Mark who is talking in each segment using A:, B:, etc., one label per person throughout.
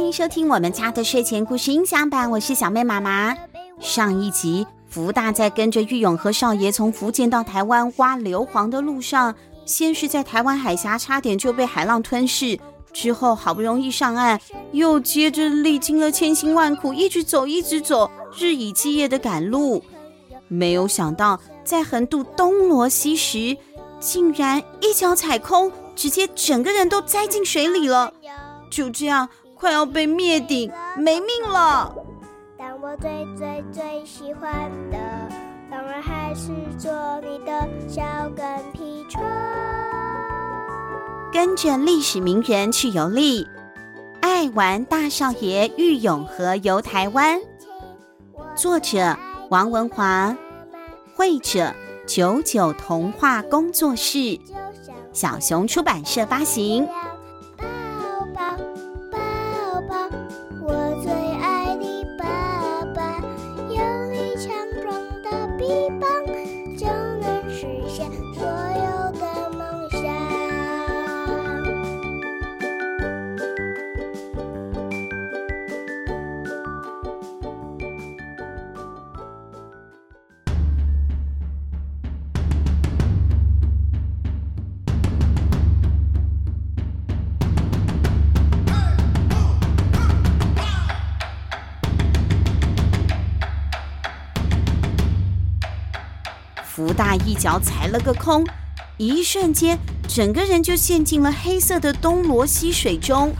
A: 欢迎收听我们家的睡前故事音响版，我是小妹妈妈。上一集，福大在跟着玉永和少爷从福建到台湾挖硫磺的路上，先是在台湾海峡差点就被海浪吞噬，之后好不容易上岸，又接着历经了千辛万苦，一直走，一直走，日以继夜的赶路。没有想到，在横渡东罗西时，竟然一脚踩空，直接整个人都栽进水里了。就这样，快要被灭顶，没命了。
B: 但我最最最喜欢的，当然还是做你的小跟屁虫。
A: 跟着历史名人去游历，爱玩大少爷郁永和游台湾。作者。王文华，绘者九九童话工作室，小熊出版社发行。福大一脚踩了个空，一瞬间，整个人就陷进了黑色的东罗西水中。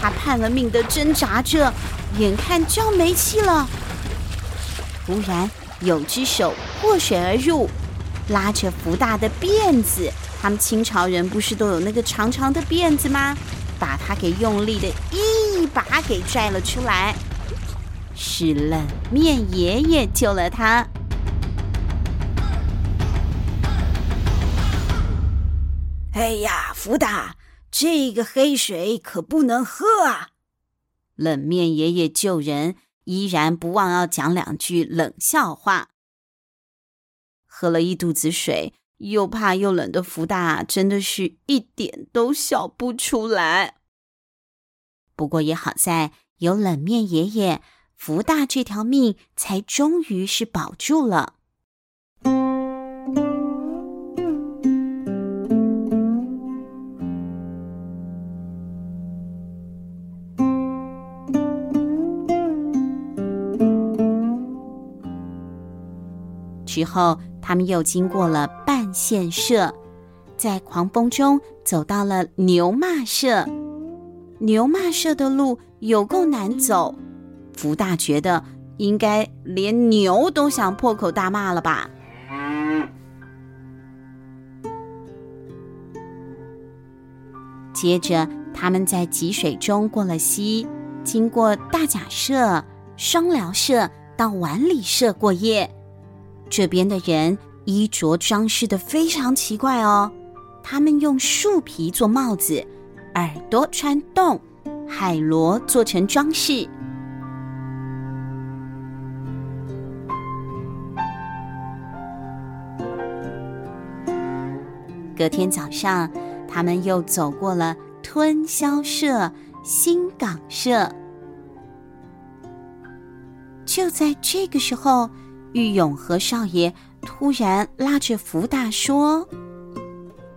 A: 他拼了命的挣扎着，眼看就要没气了。突然，有只手破水而入，拉着福大的辫子。他们清朝人不是都有那个长长的辫子吗？把他给用力的一把给拽了出来。是冷面爷爷救了他。
C: 哎呀，福大，这个黑水可不能喝啊！
A: 冷面爷爷救人，依然不忘要讲两句冷笑话。喝了一肚子水，又怕又冷的福大，真的是一点都笑不出来。不过也好在有冷面爷爷。福大这条命才终于是保住了。之后，他们又经过了半线社，在狂风中走到了牛骂社。牛骂社的路有够难走。福大觉得应该连牛都想破口大骂了吧。接着，他们在积水中过了溪，经过大甲社、双寮社到碗里社过夜。这边的人衣着装饰的非常奇怪哦，他们用树皮做帽子，耳朵穿洞，海螺做成装饰。隔天早上，他们又走过了吞霄社、新港社。就在这个时候，玉永和少爷突然拉着福大说：“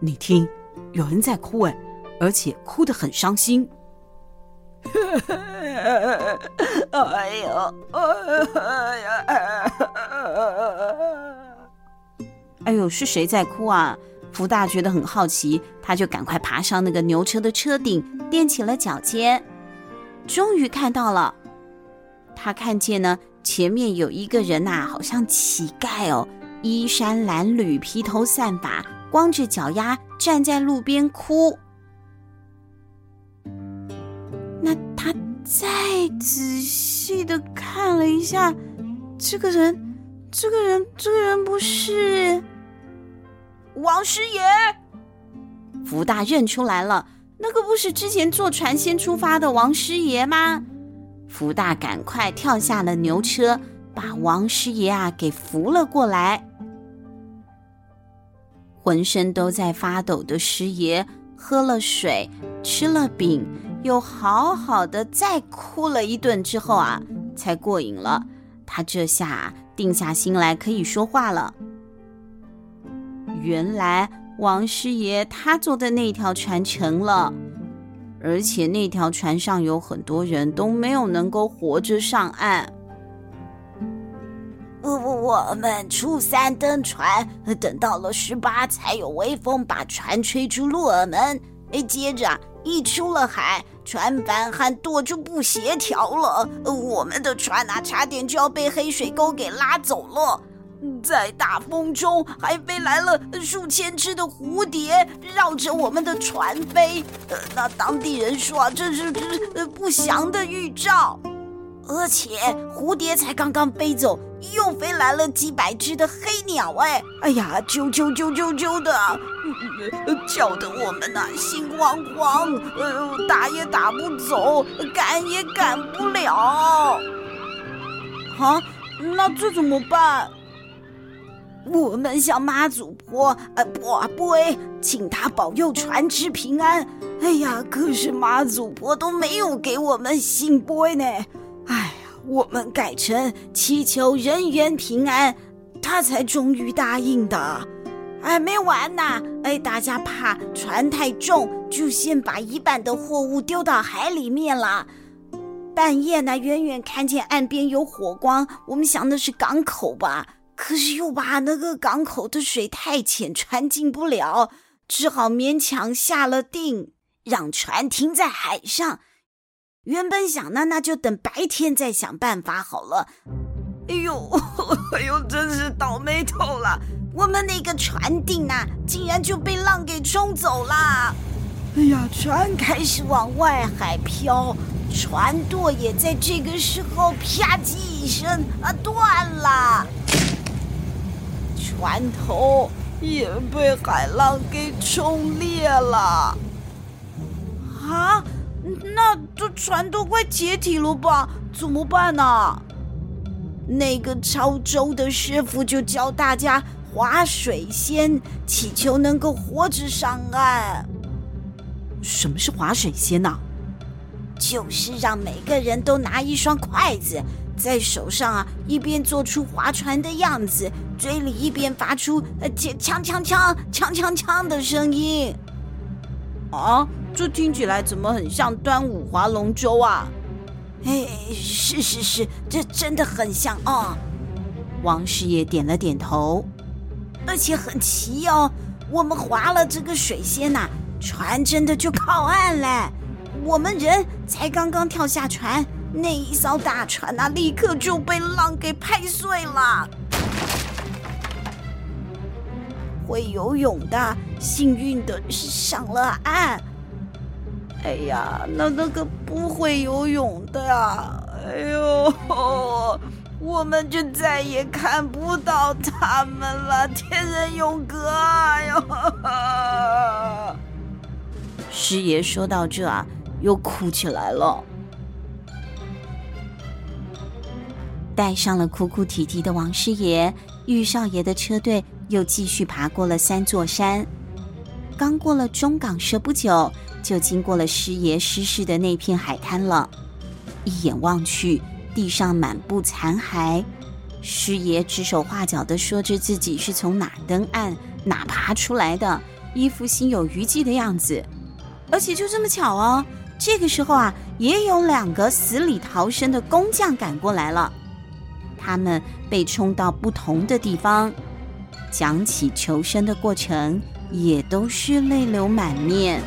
D: 你听，有人在哭哎，而且哭得很伤心。”
C: 哎呦，哎呀，
A: 哎呦，是谁在哭啊？福大觉得很好奇，他就赶快爬上那个牛车的车顶，踮起了脚尖，终于看到了。他看见呢，前面有一个人呐、好像乞丐哦，衣衫褴褛，披头散发，光着脚丫站在路边哭。那他再仔细的看了一下，这个人，这个人，这个人不是。王师爷，福大认出来了，那个不是之前坐船先出发的王师爷吗？福大赶快跳下了牛车，把王师爷啊给扶了过来。浑身都在发抖的师爷喝了水，
E: 吃了饼，又好好的再哭了一顿之后啊，才过瘾了。他这下定下心来，可以说话了。原来王师爷他坐的那条船沉了，而且那条船上有很多人都没有能够活着上岸。
A: 我我们初三登船，等到了十八才有微风把船吹出鹿耳门。接着一出了海，船帆和舵就不协调了，我们的船啊，差点就要被黑水沟给拉走了。在大风中，还飞来了数千只的蝴蝶，绕着我们的船飞。那当地人说啊，这是这不祥的预兆。而且蝴蝶才刚刚飞走，又飞来了几百只的黑鸟，哎，哎呀，啾啾啾啾啾的，叫得我们呐、啊、心慌慌，呃，打也打不走，赶也赶不了。
E: 啊，那这怎么办？
A: 我们向妈祖婆呃跋杯，请她保佑船只平安。哎呀，可是妈祖婆都没有给我们圣杯呢。哎呀，我们改成祈求人员平安，他才终于答应的。哎，没完呢！哎，大家怕船太重，就先把一半的货物丢到海里面了。半夜呢，远远看见岸边有火光，我们想的是港口吧，可是又怕那个港口的水太浅，船进不了，只好勉强下了定，让船停在海上。原本想呢，那就等白天再想办法好了。哎呦，哎呦，真是倒霉透了！我们那个船定啊，竟然就被浪给冲走了。哎呀，船开始往外海飘，船舵也在这个时候啪叽一声啊断了，船头也被海浪给冲裂了。啊！那这船都快解体了吧？怎么办呢？那个超舟的师傅就教大家划水仙，祈求能够活着上岸。
F: 什么是划水仙呢？
A: 就是让每个人都拿一双筷子，在手上啊，一边做出划船的样子，嘴里一边发出呃锵锵锵锵锵锵的声音。
E: 啊！这听起来怎么很像端午划龙舟啊？
A: 哎，是是是，这真的很像啊！
E: 王师爷点了点头，
A: 而且很奇哦，我们划了这个水仙呐，船真的就靠岸了。我们人才刚刚跳下船，那一艘大船呐，立刻就被浪给拍碎了。会游泳的，幸运的是上了岸。哎呀，那那个不会游泳的呀！哎呦，我们就再也看不到他们了。天人永隔！哎呦，
E: 师爷说到这啊，又哭起来了。带上了哭哭啼啼的王师爷，玉少爷的车队又继续爬过了三座山。刚过了中港社不久，就经过了师爷失事的那片海滩了。一眼望去，地上满布残骸。师爷指手画脚地说着自己是从哪登岸、哪爬出来的，一副心有余悸的样子。而且就这么巧哦，这个时候啊，也有两个死里逃生的工匠赶过来了。他们被冲到不同的地方，讲起求生的过程，也都是泪流满面。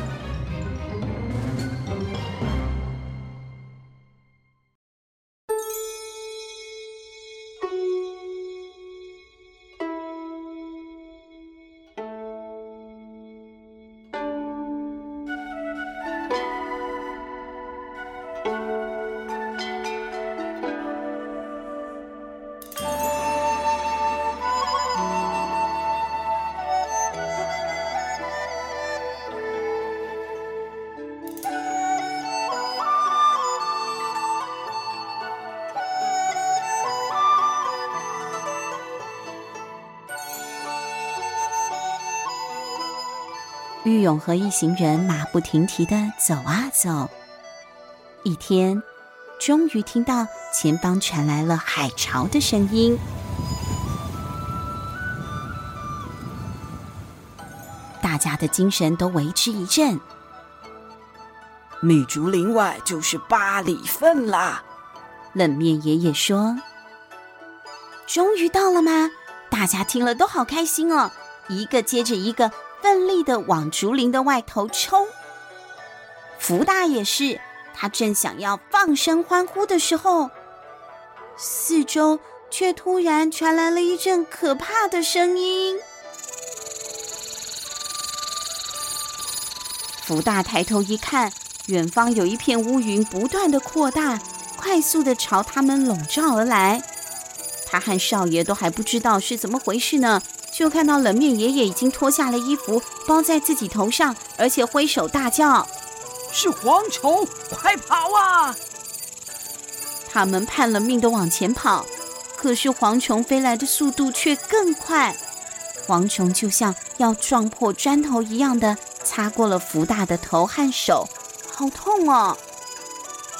A: 郁永河一行人马不停蹄的走啊走。一天，终于听到前方传来了海潮的声音，大家的精神都为之一振。
C: 米竹林外就是八里份啦，
A: 冷面爷爷说：“终于到了吗？”大家听了都好开心哦，一个接着一个。奋力的往竹林的外头冲，福大也是，他正想要放声欢呼的时候，四周却突然传来了一阵可怕的声音。福大抬头一看，远方有一片乌云不断的扩大，快速的朝他们笼罩而来。他和少爷都还不知道是怎么回事呢。就看到冷面爷爷已经脱下了衣服包在自己头上，而且挥手大叫：“
C: 是蝗虫，快跑啊！”
A: 他们盼了命的往前跑，可是蝗虫飞来的速度却更快，蝗虫就像要撞破砖头一样的擦过了福大的头和手，好痛哦！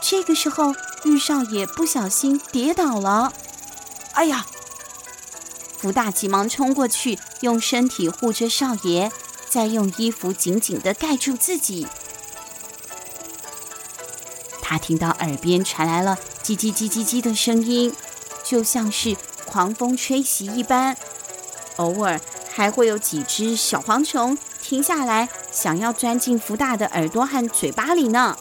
A: 这个时候，玉少爷不小心跌倒了，
C: 哎呀！
A: 福大急忙冲过去，用身体护着少爷，再用衣服紧紧地盖住自己。他听到耳边传来了叽叽叽叽叽的声音，就像是狂风吹袭一般。偶尔还会有几只小蝗虫停下来，想要钻进福大的耳朵和嘴巴里呢。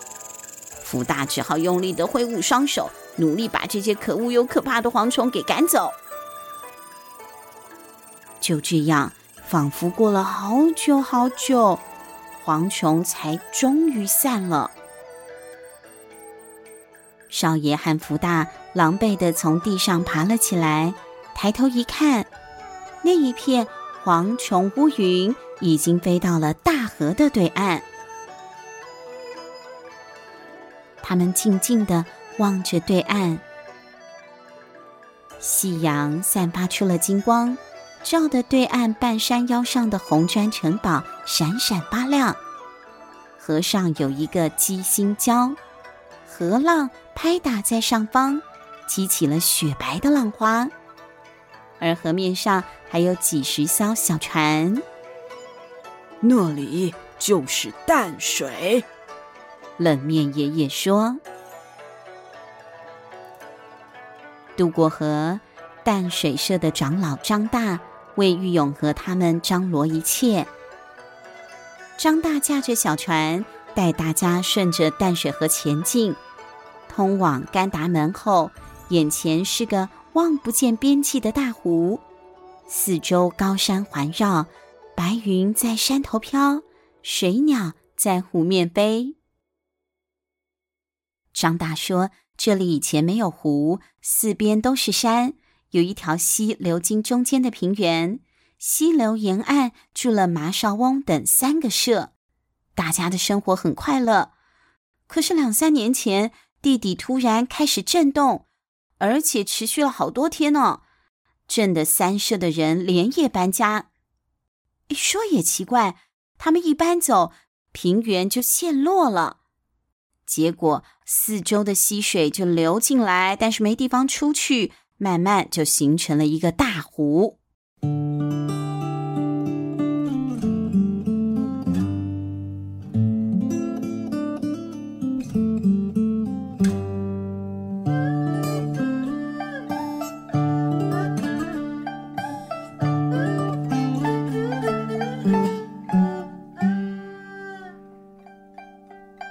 A: 福大只好用力地挥舞双手，努力把这些可恶又可怕的蝗虫给赶走。就这样，仿佛过了好久好久，蝗虫才终于散了。少爷和福大狼狈地从地上爬了起来，抬头一看，那一片蝗虫乌云已经飞到了大河的对岸。他们静静地望着对岸，夕阳散发出了金光。照得对岸半山腰上的红砖城堡闪闪发亮，河上有一个鸡心礁，河浪拍打在上方，激起了雪白的浪花，而河面上还有几十艘小船。
C: 那里就是淡水，
A: 冷面爷爷说：“渡过河，淡水社的长老张大。”为玉勇和他们张罗一切。张大驾着小船，带大家顺着淡水河前进，通往甘达门后，眼前是个望不见边际的大湖，四周高山环绕，白云在山头飘，水鸟在湖面飞。张大说：“这里以前没有湖，四边都是山。”有一条溪流经中间的平原，溪流沿岸住了麻少翁等三个社，大家的生活很快乐。可是两三年前，地底突然开始震动，而且持续了好多天呢。震得三社的人连夜搬家。说也奇怪，他们一搬走，平原就陷落了，结果四周的溪水就流进来，但是没地方出去。慢慢就形成了一个大湖。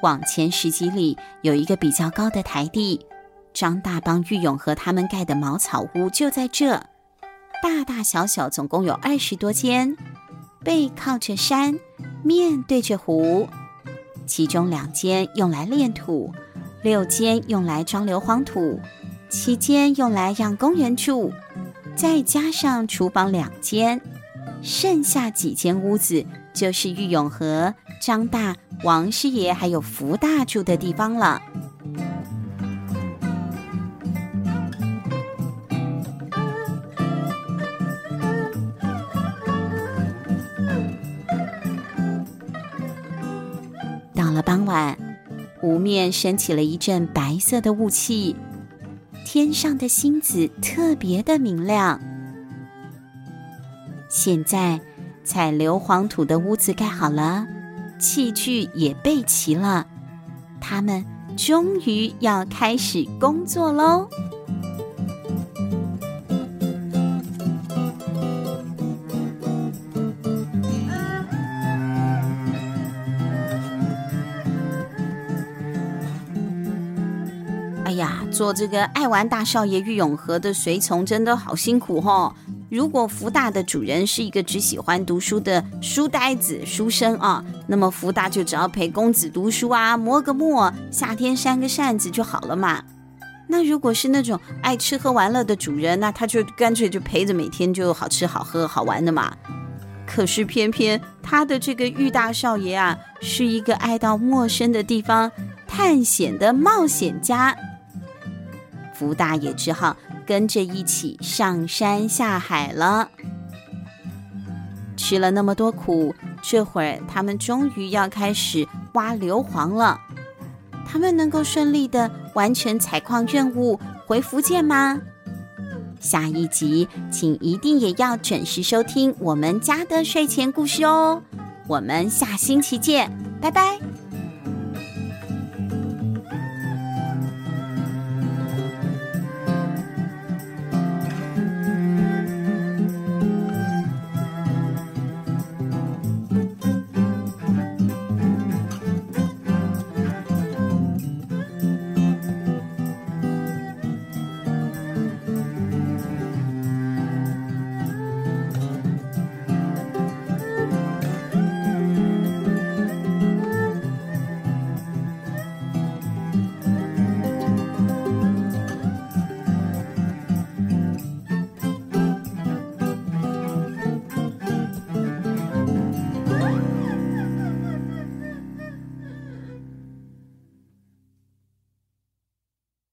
A: 往前十几里，有一个比较高的台地。张大帮玉永和他们盖的茅草屋就在这，大大小小总共有二十多间，背靠着山，面对着湖。其中两间用来炼土，六间用来装硫磺土，七间用来让工人住，再加上厨房两间，剩下几间屋子就是玉永和、张大、王师爷还有福大住的地方了。湖面升起了一阵白色的雾气，天上的星子特别的明亮。现在，采硫磺土的屋子盖好了，器具也备齐了，他们终于要开始工作喽。做这个爱玩大少爷郁永和的随从真的好辛苦哦。如果福大的主人是一个只喜欢读书的书呆子书生啊，那么福大就只要陪公子读书啊，磨个墨，夏天扇个扇子就好了嘛。那如果是那种爱吃喝玩乐的主人，那他就干脆就陪着每天就好吃好喝好玩的嘛。可是偏偏他的这个郁大少爷啊，是一个爱到陌生的地方探险的冒险家。福大也只好跟着一起上山下海了。吃了那么多苦，这会儿他们终于要开始挖硫磺了。他们能够顺利的完成采矿任务，回福建吗？下一集请一定也要准时收听我们家的睡前故事哦。我们下星期见，拜拜。